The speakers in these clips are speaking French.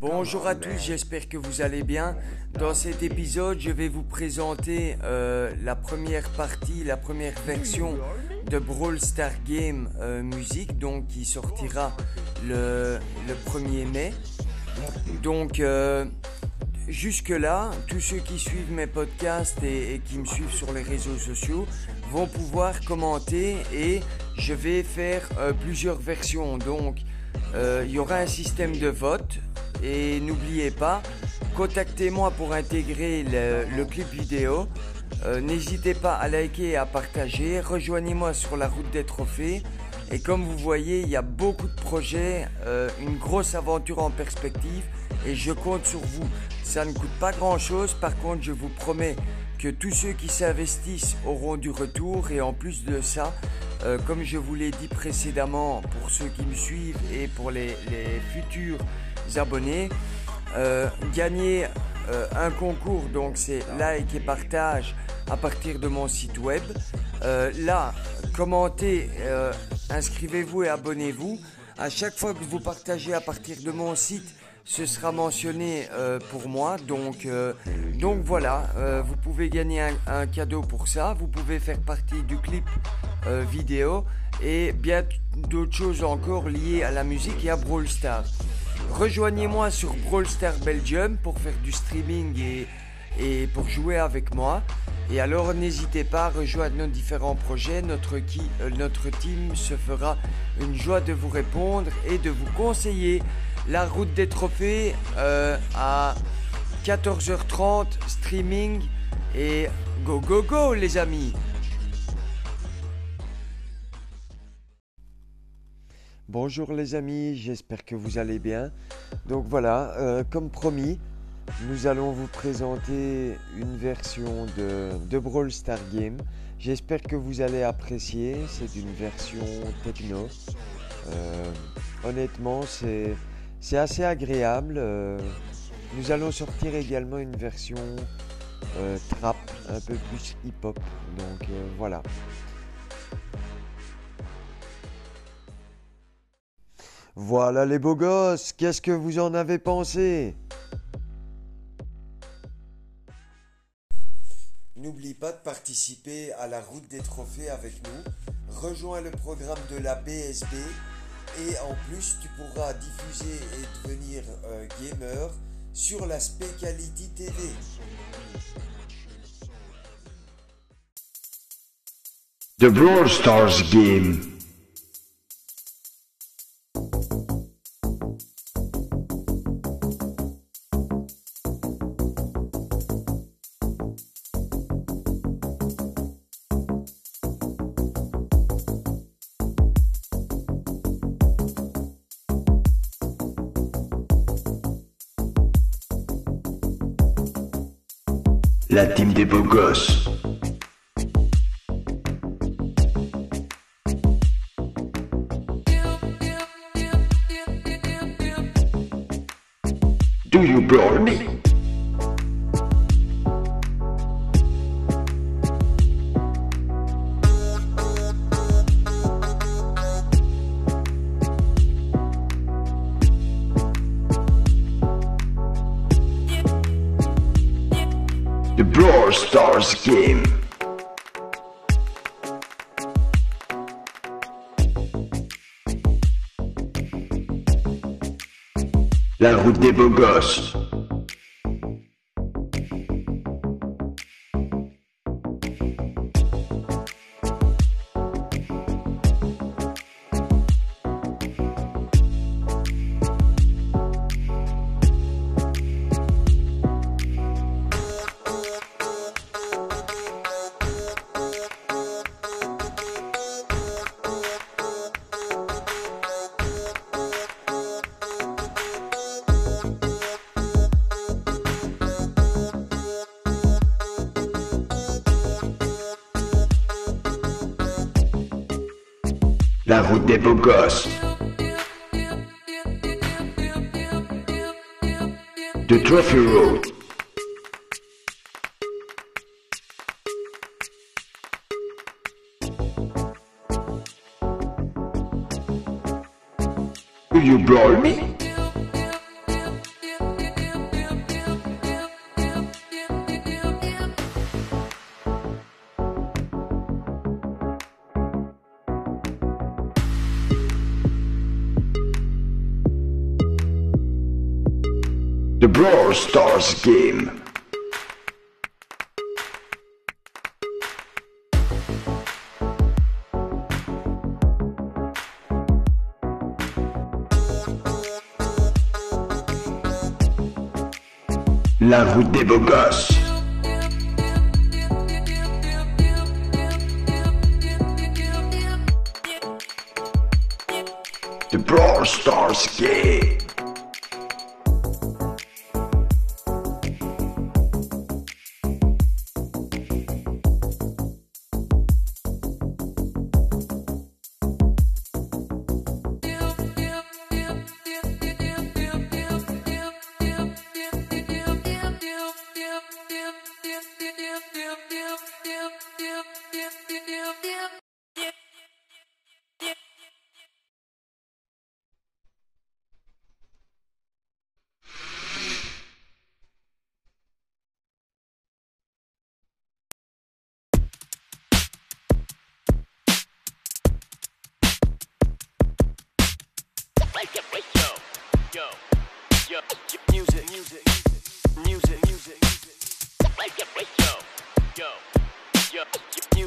Bonjour à tous, j'espère que vous allez bien. Dans cet épisode, je vais vous présenter euh, la première partie, la première version de Brawl Star Game euh, Music, donc qui sortira le, 1er mai. Donc, euh, jusque-là, tous ceux qui suivent mes podcasts et, et, qui me suivent sur les réseaux sociaux vont pouvoir commenter et je vais faire plusieurs versions. Donc, il y aura un système de vote et n'oubliez pas, contactez-moi pour intégrer le, clip vidéo. Euh, n'hésitez pas à liker et à partager. Rejoignez-moi sur la route des trophées. Et comme vous voyez, il y a beaucoup de projets, euh, une grosse aventure en perspective et je compte sur vous. Ça ne coûte pas grand-chose, par contre je vous promets que tous ceux qui s'investissent auront du retour et en plus de ça, euh, comme je vous l'ai dit précédemment pour ceux qui me suivent et pour les futurs abonnés. Euh, gagner euh, un concours, donc c'est like et partage à partir de mon site web. Euh, là, commentez, inscrivez-vous et abonnez-vous. À chaque fois que vous partagez à partir de mon site, ce sera mentionné pour moi. Donc, donc voilà, vous pouvez gagner un, cadeau pour ça. Vous pouvez faire partie du clip vidéo et bien d'autres choses encore liées à la musique et à Brawl Stars. Rejoignez-moi sur Brawl Star Belgium pour faire du streaming et, et pour jouer avec moi. Et alors n'hésitez pas à rejoindre nos différents projets. Notre, qui, euh, notre team se fera une joie de vous répondre et de vous conseiller. La route des trophées euh, à 14h30 streaming et go go go les amis Bonjour les amis, j'espère que vous allez bien. Donc voilà, euh, comme promis, nous allons vous présenter une version de, Brawl Star Game. J'espère que vous allez apprécier, c'est une version techno. Euh, honnêtement, c'est assez agréable. Euh, nous allons sortir également une version trap, un peu plus hip-hop. Donc voilà. Voilà les beaux gosses, qu'est-ce que vous en avez pensé? N'oublie pas de participer à la route des trophées avec nous. Rejoins le programme de la BSB et en plus tu pourras diffuser et devenir un gamer sur la Speciality TV. The Brawl Stars Game. La team des beaux gosses. Do you brawl me? The Brawl Stars Game. La route des beaux gosses. La route des beaux gosses. The Trophy Road. You me? The Brawl Stars game. La route des beaux gosses. The Brawl Stars game.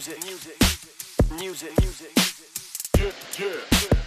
music, music, music. Music,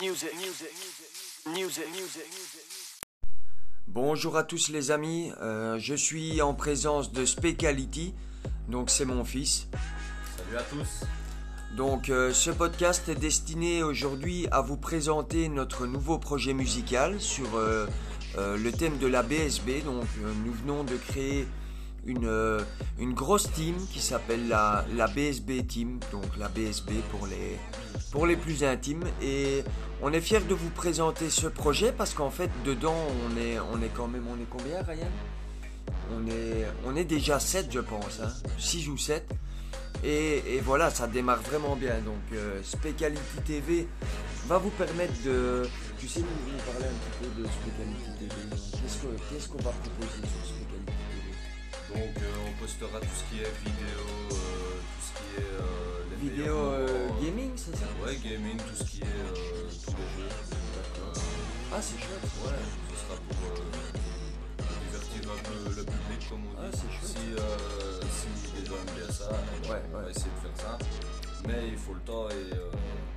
music, music, music, music. Bonjour à tous les amis, euh, je suis en présence de Specality, donc c'est mon fils. Salut à tous. Donc euh, ce podcast est destiné aujourd'hui à vous présenter notre nouveau projet musical sur euh, euh, le thème de la BSB. Donc euh, nous venons de créer une, euh, une grosse team qui s'appelle la, la BSB Team, donc la BSB pour les, pour les plus intimes. Et on est fiers de vous présenter ce projet parce qu'en fait dedans on est, on est quand même, on est combien Ryan? On est, on est déjà 7 je pense, hein, 6 ou 7. Et, et voilà, ça démarre vraiment bien. Donc, euh, Specality TV va vous permettre de. Tu sais, nous, nous parler un petit peu de Specality TV. Qu'est-ce que- qu'est-ce qu'on va proposer sur Specality TV Donc euh, on postera tout ce qui est vidéo, euh, tout ce qui est euh, les Vidéo gaming, c'est ça Ouais, gaming, tout ce qui est tous les jeux. Ah, c'est chouette. ouais, ce sera pour divertir un peu le public comme on Ah, dit. c'est chouette. Si, si les gens aiment bien ça, on va essayer de faire ça. Mais il faut le temps et euh,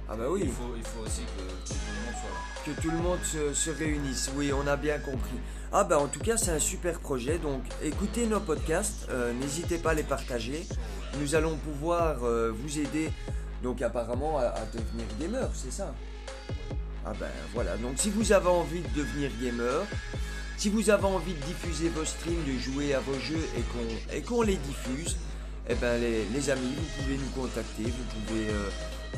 Ah, bah oui. il, faut, il faut aussi que, que tout le monde soit là. que tout le monde se, se réunisse. Oui, on a bien compris. Ah bah en tout cas c'est un super projet. Donc écoutez nos podcasts, euh, n'hésitez pas à les partager. Nous allons pouvoir euh, vous aider donc apparemment à, à devenir gamer, c'est ça? Ah ben voilà. Donc si vous avez envie de devenir gamer, Si vous avez envie de diffuser vos streams, de jouer à vos jeux et qu'on et qu'on les diffuse, eh ben les, les amis, vous pouvez nous contacter, vous pouvez euh,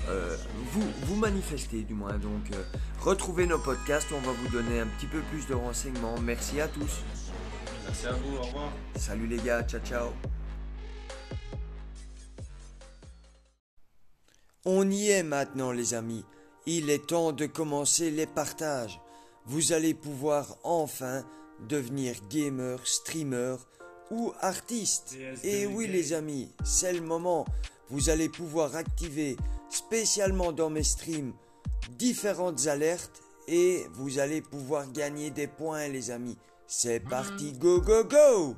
euh, vous, vous manifester du moins. Donc euh, retrouvez nos podcasts, on va vous donner un petit peu plus de renseignements. Merci à tous. Merci à vous, au revoir. Salut les gars, ciao ciao. On y est maintenant les amis. Il est temps de commencer les partages. Vous allez pouvoir enfin devenir gamer, streamer ou artiste. Et oui les amis, c'est le moment. Vous allez pouvoir activer spécialement dans mes streams différentes alertes et vous allez pouvoir gagner des points les amis. C'est parti, go go go